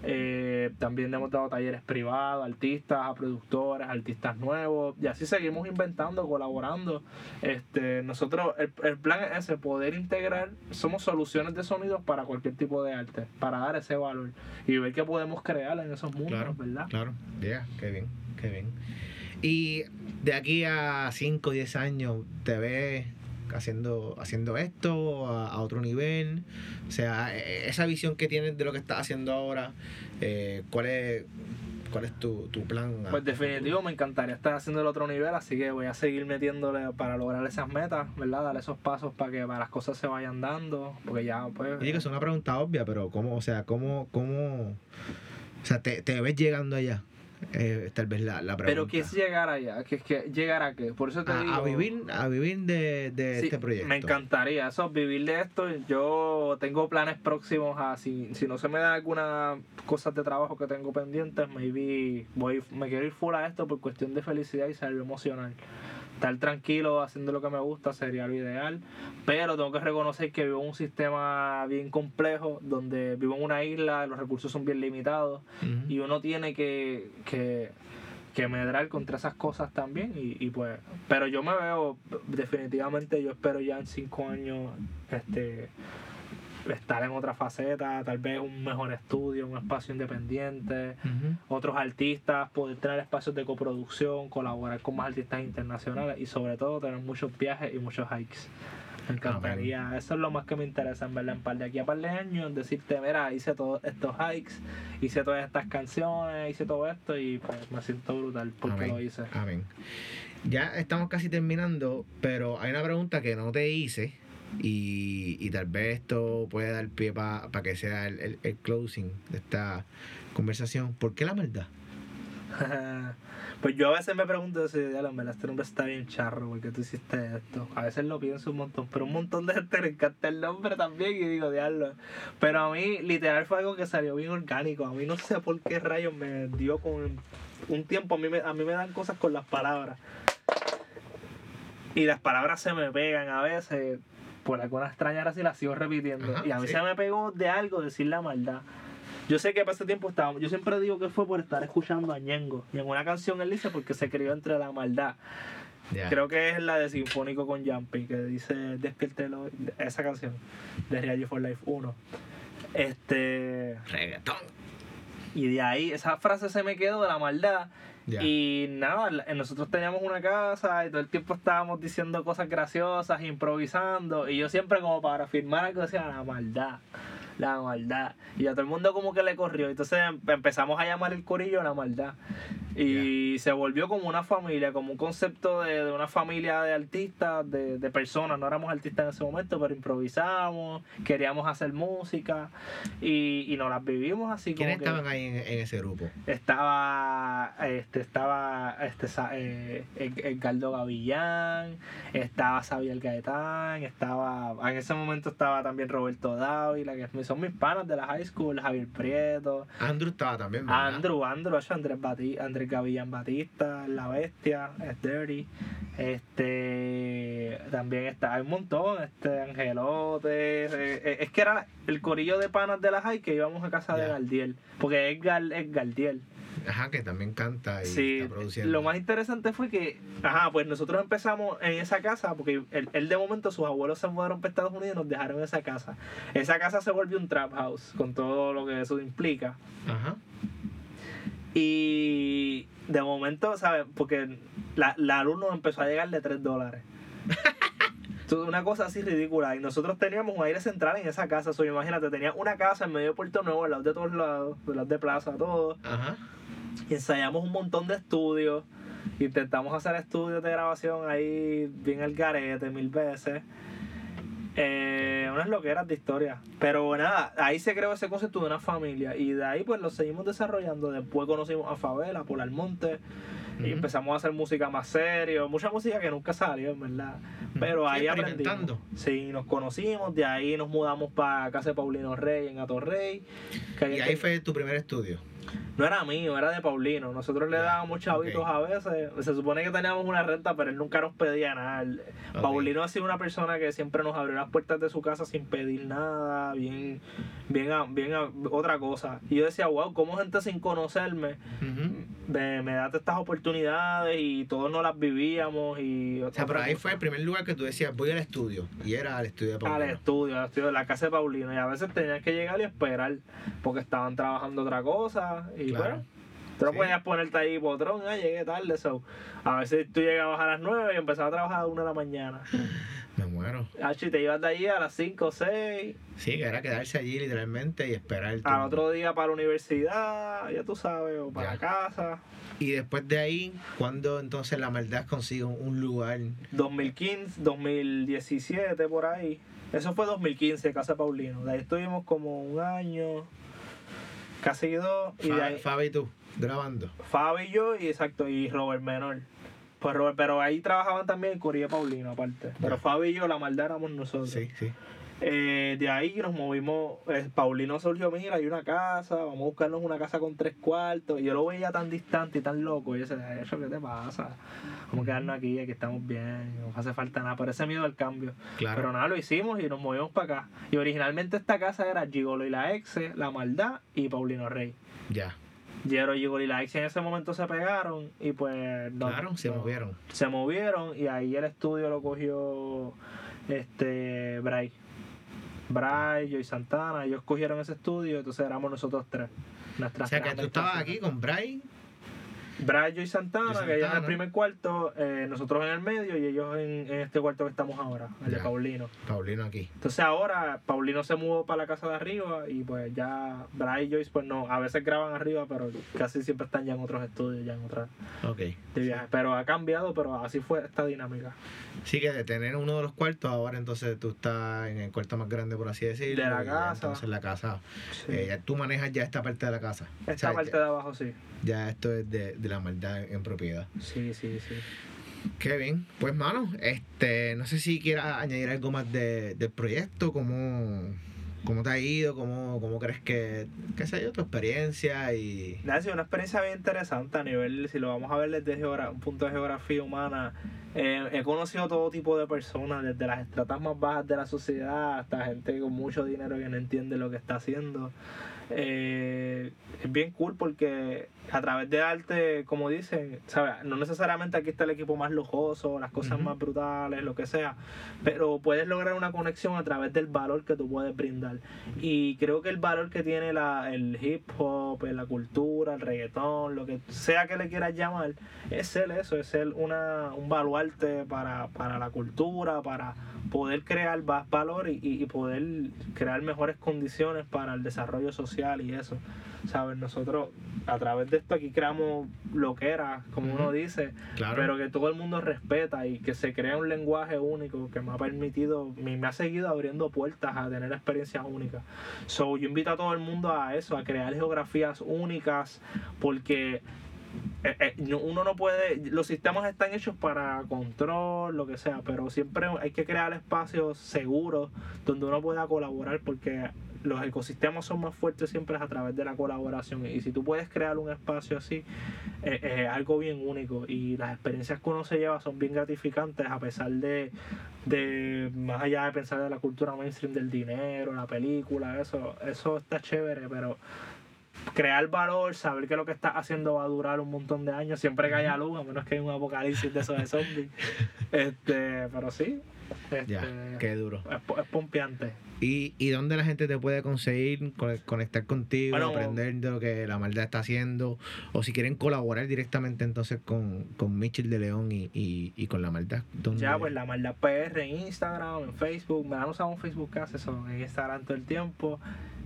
Eh, también hemos dado talleres privados, artistas, a productores, artistas nuevos. Y así seguimos inventando, colaborando. Este, nosotros, el, el plan es ese, poder integrar, somos soluciones de sonidos para cualquier tipo de arte, para dar ese valor y ver qué podemos crear en esos mundos, ¿verdad? Claro, ya, qué bien, qué bien. Y de aquí a 5 o 10 años, ¿te ves haciendo, haciendo esto a, otro nivel? O sea, e, esa visión que tienes de lo que estás haciendo ahora, eh, ¿cuál es, ¿Cuál es tu, plan? Pues definitivo, me encantaría estar haciendo el otro nivel, así que voy a seguir metiéndole para lograr esas metas, ¿verdad? Dar esos pasos para que las cosas se vayan dando, porque ya pues... que es una pregunta obvia, pero ¿cómo, o sea, cómo, cómo, o sea, te, te ves llegando allá? Eh, tal vez la, pregunta. Pero ¿qué es llegar allá? ¿Qué, qué, ¿Llegar a qué? Por eso te a, digo... A vivir, a vivir de, de este proyecto. Me encantaría eso, vivir de esto. Yo tengo planes próximos a... Si, si no se me da alguna cosas de trabajo que tengo pendientes, maybe voy, me quiero ir fuera de esto por cuestión de felicidad y salud emocional estar tranquilo haciendo lo que me gusta sería lo ideal, pero tengo que reconocer que vivo en un sistema bien complejo, donde vivo en una isla, los recursos son bien limitados y uno tiene que, que, que, medrar contra esas cosas también y, y, pues, pero yo me veo definitivamente, yo espero ya en cinco años, este estar en otra faceta, tal vez un mejor estudio, un espacio independiente, otros artistas, poder tener espacios de coproducción, colaborar con más artistas internacionales y sobre todo tener muchos viajes y muchos hikes. Me encantaría, eso es lo más que me interesa en verla en par de aquí a par de años, decirte, mira, hice todos estos hikes, hice todas estas canciones, hice todo esto y pues me siento brutal porque lo hice. Amén. Ya estamos casi terminando, pero hay una pregunta que no te hice y, y tal vez esto puede dar pie para que sea el, el, closing de esta conversación. ¿Por qué la maldad? (laughs) pues yo a veces me pregunto si la este nombre está bien charro porque tú hiciste esto. A veces lo pienso un montón, pero un montón de gente (laughs) le encanta el nombre también y digo, diablo. Pero a mí, literal, fue algo que salió bien orgánico. A mí no sé por qué rayos me dio con un tiempo. A mí me, a mí me dan cosas con las palabras. Y las palabras se me pegan a veces por alguna extraña razón la sigo repitiendo. y a mí se me pegó de algo decir la maldad. Yo sé que ese tiempo estaba, yo siempre digo que fue por estar escuchando a Ñengo. Y en una canción él dice porque se crió entre la maldad. Creo que es la de Sinfónico con Jumpy, que dice Despiértelo, esa canción de Real for Life 1. Este. Reggaetón. Y de ahí, esa frase se me quedó de la maldad. Y nada, nosotros teníamos una casa y todo el tiempo estábamos diciendo cosas graciosas, improvisando. Y yo siempre como para afirmar algo decía la maldad la maldad. Y a todo el mundo como que le corrió. Entonces em, empezamos a llamar el corillo la maldad. Y se volvió como una familia, como un concepto de, una familia de artistas, de, de, personas. No éramos artistas en ese momento, pero improvisábamos, queríamos hacer música y, y nos las vivimos así. ¿Quiénes estaban ahí en, ese grupo? Estaba, este, estaba este, eh, Edgardo Gavillán, estaba Xavier Gaetán, estaba, en ese momento estaba también Roberto Dávila, que son mis panas de la high school, Javier Prieto. Andrew estaba también, ¿verdad? Andrew, Andrew, Andrés, Batí, Andrés Gavillan Batista, La Bestia, es Dirty. Este también está, hay un montón, este Angelote. Eh, eh, es que era el corillo de panas de la high que íbamos a casa de Galdiel. Porque es, Gal, es Galdiel. Ajá, que también canta y está produciendo. Lo más interesante fue que, ajá, pues nosotros empezamos en esa casa, porque él, de momento sus abuelos se mudaron para Estados Unidos y nos dejaron esa casa. Esa casa se volvió un trap house, con todo lo que eso implica. Ajá. Y de momento, ¿sabes? Porque la, la luz nos empezó a llegar de 3 dólares. (laughs) una cosa así ridícula. Y nosotros teníamos un aire central en esa casa. So, imagínate, tenía una casa en medio de Puerto Nuevo, al lado de todos lados, al lado de plaza, todo. Ajá. Y ensayamos un montón de estudios. Intentamos hacer estudios de grabación ahí bien al garete mil veces. Eh, unas loqueras de historia. Pero nada, ahí se creó ese concepto de una familia. Y de ahí pues lo seguimos desarrollando. Después conocimos a Favela, por Almonte. Y empezamos a hacer música más serio. Mucha música que nunca salió, en verdad. Pero ahí aprendimos. Sí, nos conocimos. De ahí nos mudamos para casa de Paulino Rey en Atorrey. y ahí fue tu primer estudio no era mío, era de Paulino. Nosotros le dábamos chavitos a veces. Se supone que teníamos una renta, pero él nunca nos pedía nada. Paulino ha sido una persona que siempre nos abrió las puertas de su casa sin pedir nada, bien, bien, bien otra cosa. Y yo decía, wow, ¿cómo gente sin conocerme me, me, da estas oportunidades y todos no las vivíamos? Y, o sea, pero ahí fue el primer lugar que tú decías, voy al estudio. Y era al estudio de Paulino. Al estudio, al estudio de la casa de Paulino. Y a veces tenías que llegar y esperar, porque estaban trabajando otra cosa. Y bueno, tú no podías ponerte ahí potrón, ah, llegué tarde, so. A veces tú llegabas a las 9 y empezabas a trabajar a las 1 de la mañana. (laughs) Me muero. Ah, y te ibas de allí a las 5 o 6. Sí, que era quedarse allí literalmente y esperar el Al otro día para la universidad, ya tú sabes, o para casa. Y después de ahí, ¿cuándo entonces la maldad consigue un lugar? 2015, 2017, por ahí. Eso fue 2015, Casa Paulino. De ahí estuvimos como un año, Casi dos. Y ahí, Fabi y tú, grabando. Fabi y yo, y exacto, y Robert Menor. Pues Robert, pero ahí trabajaban también Curie Paulino aparte. Pero Fabi y yo, la maldad éramos nosotros. Sí, sí. Eh, de ahí nos movimos, eh, Paulino surgió, mira, hay una casa, vamos a buscarnos una casa con tres cuartos. Y yo lo veía tan distante y tan loco. Y yo decía, ¿eso qué te pasa? Vamos a quedarnos aquí, aquí estamos bien, no hace falta nada. Por ese miedo al cambio. Pero nada, lo hicimos y nos movimos para acá. Y originalmente esta casa era Gigolo y la Exe, La Maldad y Paulino Rey. Ya. Jero, Gigolo y la Exe en ese momento se pegaron y pues... claro, se movieron. Se movieron y ahí el estudio lo cogió este Bray. Bray, y Santana, ellos cogieron ese estudio, entonces éramos nosotros tres. o sea que tú estabas aquí con Bray, Brian y Santana, que ellos en el primer cuarto, eh, nosotros en el medio y ellos en, este cuarto que estamos ahora, el de Paulino. Paulino aquí. Entonces ahora Paulino se mudó para la casa de arriba y pues ya Brian y Joyce pues no, a veces graban arriba, pero casi siempre están ya en otros estudios, ya en otras okay. de viaje. Pero ha cambiado, pero así fue esta dinámica. Sí, que de tener uno de los cuartos, ahora entonces tú estás en el cuarto más grande, por así decirlo. De la casa. Entonces la casa. Eh, tú manejas ya esta parte de la casa. Esta parte de abajo, sí. Ya esto es de, de la maldad en propiedad. Sí, sí, sí. Qué bien. Pues, mano, este, no sé si quieras añadir algo más de, del proyecto, cómo, cómo te ha ido, cómo, cómo crees que, qué sé yo, tu experiencia y... Ha sido una experiencia bien interesante a nivel, si lo vamos a ver desde un punto de geografía humana, eh, he conocido todo tipo de personas, desde las estratas más bajas de la sociedad hasta gente con mucho dinero que no entiende lo que está haciendo. Eh, es bien cool porque a través de arte, como dicen, ¿sabes? no necesariamente aquí está el equipo más lujoso, las cosas más brutales, lo que sea, pero puedes lograr una conexión a través del valor que tú puedes brindar. Y creo que el valor que tiene la, el hip hop, la cultura, el reggaetón, lo que sea que le quieras llamar, es ser eso, es ser una, un baluarte para, para la cultura, para poder crear más valor y, y, poder crear mejores condiciones para el desarrollo social y eso. ¿Sabes? Nosotros a través de esto aquí creamos lo que era, como uno dice, pero que todo el mundo respeta y que se crea un lenguaje único que me ha permitido, me, ha seguido abriendo puertas a tener experiencias únicas. So, yo invito a todo el mundo a eso, a crear geografías únicas, porque eh, eh, uno no puede, los sistemas están hechos para control, lo que sea, pero siempre hay que crear espacios seguros donde uno pueda colaborar porque los ecosistemas son más fuertes siempre a través de la colaboración y si tú puedes crear un espacio así eh, es algo bien único y las experiencias que uno se lleva son bien gratificantes a pesar de, de más allá de pensar de la cultura mainstream del dinero, la película, eso, eso está chévere, pero crear valor, saber que lo que estás haciendo va a durar un montón de años, siempre que haya luz, a menos que haya un apocalipsis de esos de zombies. (laughs) este, pero sí. Ya, este, qué duro. Es, pompeante. ¿Y, ¿Y dónde la gente te puede conseguir, conectar contigo, aprender de lo que la maldad está haciendo? O si quieren colaborar directamente entonces con, con Mitchell de León y, y, con la maldad. Ya, pues la maldad PR en Instagram, en Facebook. Me han usado un Facebook casi eso, en Instagram todo el tiempo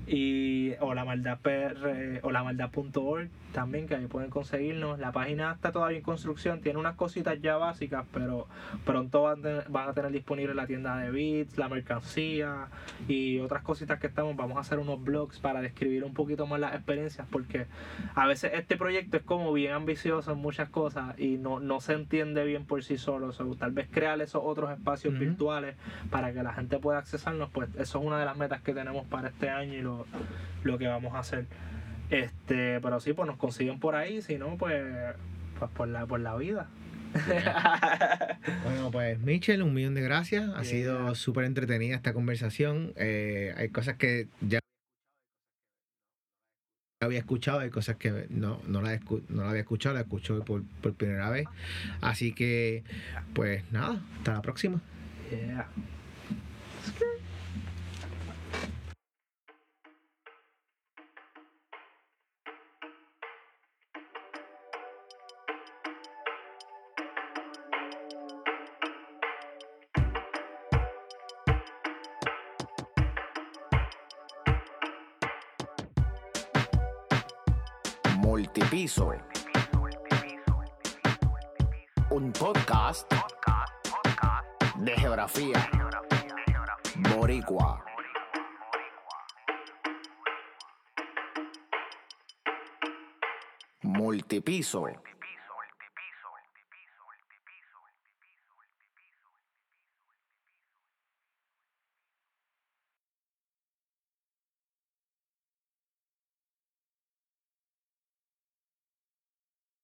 y o la maldad PR, o la maldad.org también que ahí pueden conseguirnos. La página está todavía en construcción tiene unas cositas ya básicas pero pronto van, a tener disponible la tienda de bits la mercancía y otras cositas que estamos. Vamos a hacer unos blogs para describir un poquito más las experiencias porque a veces este proyecto es como bien ambicioso en muchas cosas y no, no se entiende bien por sí solo. O tal vez crear esos otros espacios virtuales para que la gente pueda accesarnos pues eso es una de las metas que tenemos para este año y lo lo, que vamos a hacer. Este, pero sí, pues nos consiguen por ahí, si no, pues, pues por la, por la vida. (laughs) bueno, pues Michelle, un millón de gracias. Ha sido súper entretenida esta conversación. Eh, hay cosas que ya había escuchado, hay cosas que no, no, la, no la había escuchado, la escucho por, por primera vez. Así que, pues nada, hasta la próxima. Multipiso. De geografía. Boricua. Multipiso.